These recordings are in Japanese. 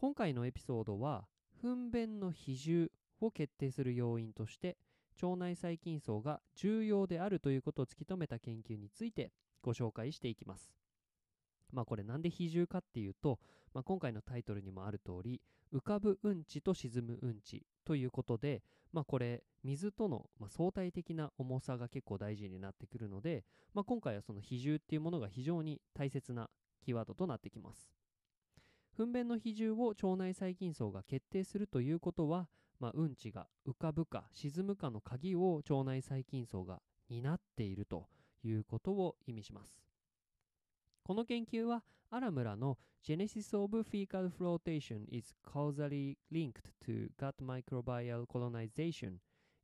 今回のエピソードは糞便の比重を決定する要因として腸内細菌層が重要であるということを突き止めた研究についてご紹介していきます。まあこれなんで比重かっていうと、まあ、今回のタイトルにもある通り浮かぶうんちと沈むうんちということで、まあ、これ水との、相対的な重さが結構大事になってくるので、まあ、今回はその比重っていうものが非常に大切なキーワードとなってきます。糞便の比重を腸内細菌層が決定するということは、まあ、うんちが浮かぶか沈むかの鍵を腸内細菌層が担っているということを意味しますこの研究はアラムラの Genesis of Fecal Flotation is causally linked to gut microbial colonization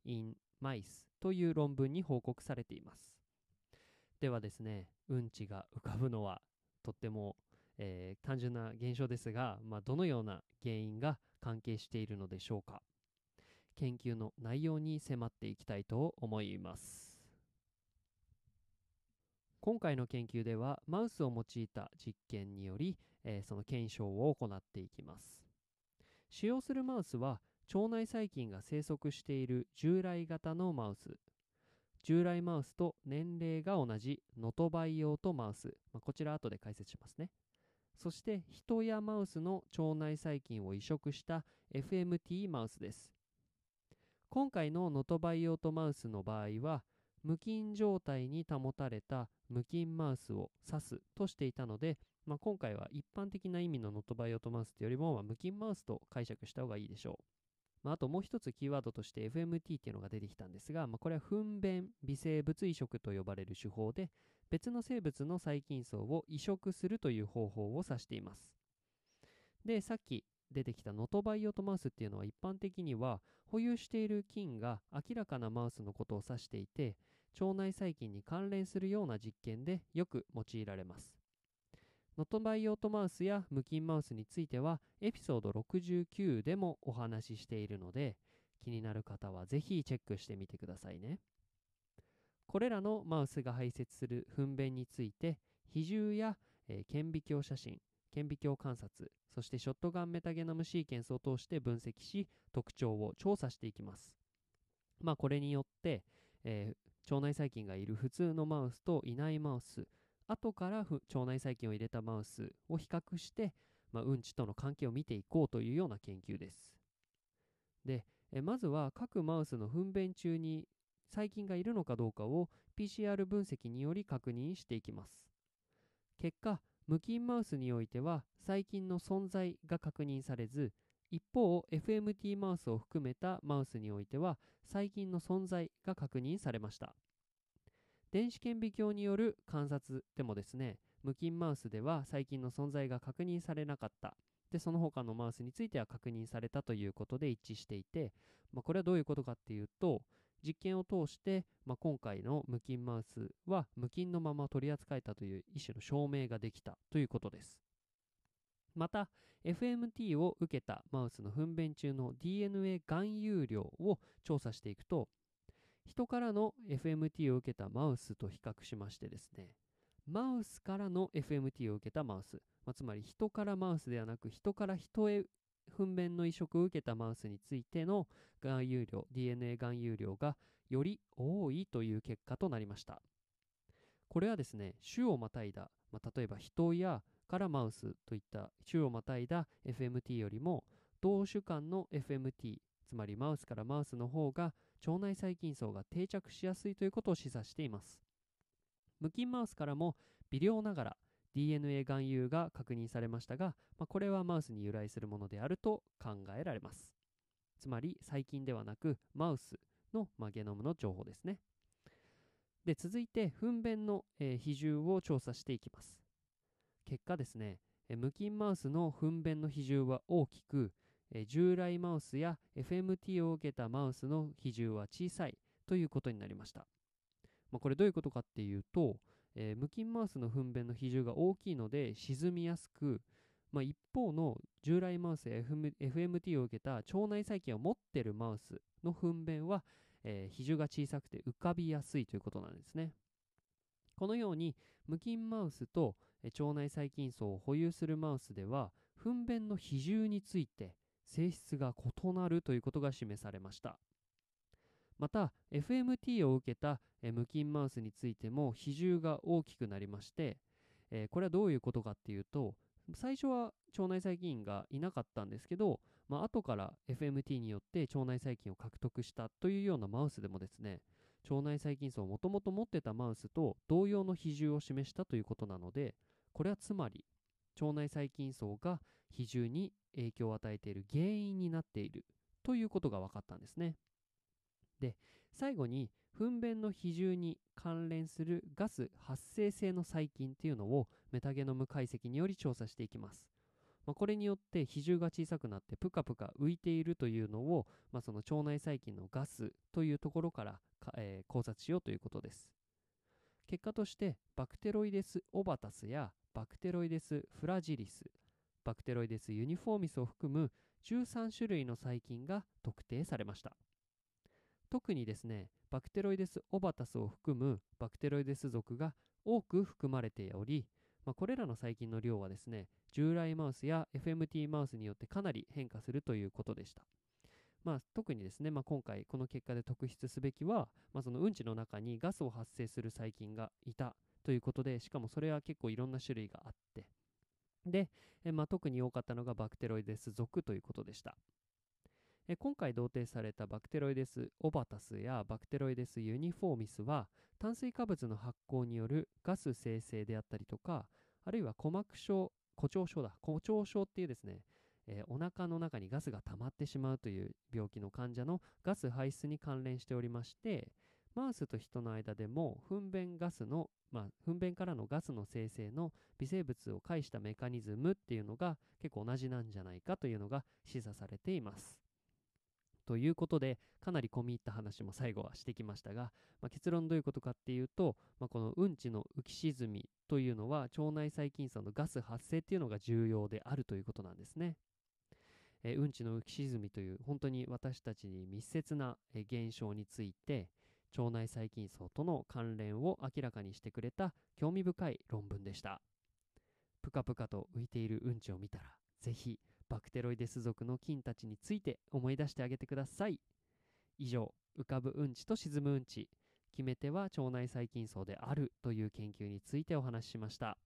in mice という論文に報告されています。ではですね、うんちが浮かぶのはとっても、えー、単純な現象ですが、まあ、どのような原因が関係しているのでしょうか？研究の内容に迫っていきたいと思います。今回の研究ではマウスを用いた実験により、えー、その検証を行っていきます使用するマウスは腸内細菌が生息している従来型のマウス従来マウスと年齢が同じノトバイ用とマウス、まあ、こちら後で解説しますねそして人やマウスの腸内細菌を移植した FMT マウスです今回のノトバイ用とマウスの場合は無菌状態に保たれた無菌マウスを指すとしていたので、まあ、今回は一般的な意味のノットバイオートマウスというよりも、まあ、無菌マウスと解釈した方がいいでしょう。まあ、あともう一つキーワードとして FMT っていうのが出てきたんですが、まあ、これは糞便微生物移植と呼ばれる手法で別の生物の細菌層を移植するという方法を指しています。で、さっき出てきたノトバイオトマウスっていうのは一般的には保有している菌が明らかなマウスのことを指していて腸内細菌に関連するような実験でよく用いられます。ノトバイオートマウスや無菌マウスについてはエピソード69でもお話ししているので気になる方はぜひチェックしてみてくださいね。これらのマウスが排泄する糞便について比重や、えー、顕微鏡写真顕微鏡観察そしてショットガンメタゲノムシーケンスを通して分析し特徴を調査していきます。まあこれによって、えー、腸内細菌がいる普通のマウスといないマウス後から腸内細菌を入れたマウスを比較して、まあ、うんちとの関係を見ていこうというような研究です。でえまずは各マウスの糞便中に細菌がいるのかどうかを PCR 分析により確認していきます。結果無菌マウスにおいては細菌の存在が確認されず一方 FMT マウスを含めたマウスにおいては細菌の存在が確認されました。電子顕微鏡による観察でもですね無菌マウスでは細菌の存在が確認されなかった。でその他のマウスについては確認されたということで一致していて、まあ、これはどういうことかっていうと実験を通して、まあ、今回の無菌マウスは無菌のまま取り扱えたという一種の証明ができたということです。また FMT を受けたマウスの糞便中の DNA 含有量を調査していくと人からの FMT を受けたマウスと比較しましてですねマウスからの FMT を受けたマウス、まあ、つまり人からマウスではなく人から人へ糞便の移植を受けたマウスについての含有量 DNA 含有量がより多いという結果となりました。これはですね種をまたいだ、まあ、例えば人やからマウスといった種をまたいだ FMT よりも同種間の FMT つまりマウスからマウスの方が腸内細菌層が定着しやすいということを示唆しています。無菌マウスからも微量ながら DNA 含有が確認されましたが、まあ、これはマウスに由来するものであると考えられます。つまり細菌ではなくマウスの、まあ、ゲノムの情報ですね。で続いて糞便の、えー、比重を調査していきます。結果ですねえ無菌マウスの糞便の比重は大きくえー従来マウスや FMT を受けたマウスの比重は小さいということになりました。まあ、これどういうことかっていうと、えー無菌マウスの糞便の比重が大きいので沈みやすく、まあ、一方の従来マウスや FMT を受けた腸内細菌を持ってるマウスの糞便は、えー比重が小さくて浮かびやすいということなんですね。このように無菌マウスと腸内細菌層を保有するマウスでは糞便の比重について性質が異なるということが示されましたまた FMT を受けた無菌マウスについても比重が大きくなりまして、えこれはどういうことかっていうと最初は腸内細菌がいなかったんですけど、まあ後から FMT によって腸内細菌を獲得したというようなマウスでもですね腸内細菌層をもともと持ってたマウスと同様の比重を示したということなのでこれはつまり腸内細菌層が比重に影響を与えている原因になっているということが分かったんですね。で最後に糞便の比重に関連するガス発生性の細菌っていうのをメタゲノム解析により調査していきます、まあ、これによって比重が小さくなってプカプカ浮いているというのを、まあ、その腸内細菌のガスというところからか、えー考察しようということです。結果としてバクテロイデス・オバタスやバクテロイデス・フラジリスバクテロイデス・ユニフォーミスを含む13種類の細菌が特定されました。特にですねバクテロイデス・オバタスを含むバクテロイデス属が多く含まれており、まあ、これらの細菌の量はですね従来マウスや FMT マウスによってかなり変化するということでした。まあ、特にですね、まあ、今回この結果で特筆すべきは、まあ、そのうんちの中にガスを発生する細菌がいたということでしかもそれは結構いろんな種類があって。で、えまあ、特に多かったのがバクテロイデス属ということでした。今回同定されたバクテロイデス・オバタスやバクテロイデス・ユニフォーミスは炭水化物の発酵によるガス生成であったりとかあるいは鼓膜症誇張症だ誇張症っていうですねえーお腹の中にガスが溜まってしまうという病気の患者のガス排出に関連しておりましてマウスと人の間でも糞便ガスの、まあ、糞便からのガスの生成の微生物を介したメカニズムっていうのが結構同じなんじゃないかというのが示唆されています。ということでかなり込み入った話も最後はしてきましたが、まあ、結論どういうことかっていうと、まあ、このうんちの浮き沈みというのは腸内細菌層のガス発生っていうのが重要であるということなんですね。えうんちの浮き沈みという本当に私たちに密接な、え現象について腸内細菌叢との関連を明らかにしてくれた興味深い論文でしたぷかぷかと浮いているうんちを見たらぜひバクテロイデス属の菌たちについて思い出してあげてください。以上浮かぶうんちと沈むうんち。決め手は腸内細菌叢であるという研究についてお話ししました。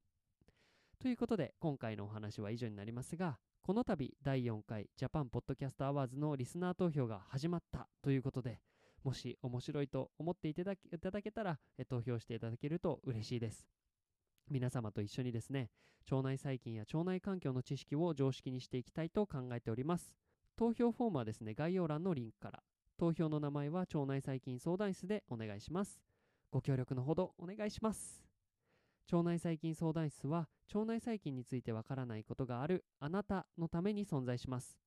ということで今回のお話は以上になりますがこの度第4回ジャパンポッドキャストアワーズのリスナー投票が始まった。ということでもし面白いと思っていただけたら投票していただけると嬉しいです。皆様と一緒にですね腸内細菌や腸内環境の知識を常識にしていきたいと考えております。投票フォームはですね概要欄のリンクから。投票の名前は腸内細菌相談室でお願いします。ご協力のほどお願いします。腸内細菌相談室は腸内細菌についてわからないことがあるあなたのために存在します。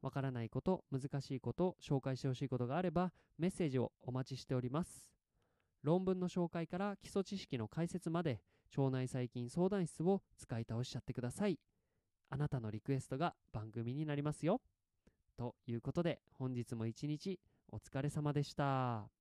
わからないこと難しいこと紹介してほしいことがあればメッセージをお待ちしております。論文の紹介から基礎知識の解説まで腸内細菌相談室を使い倒しちゃってくださいあなたのリクエストが番組になりますよということで本日も一日お疲れ様でした。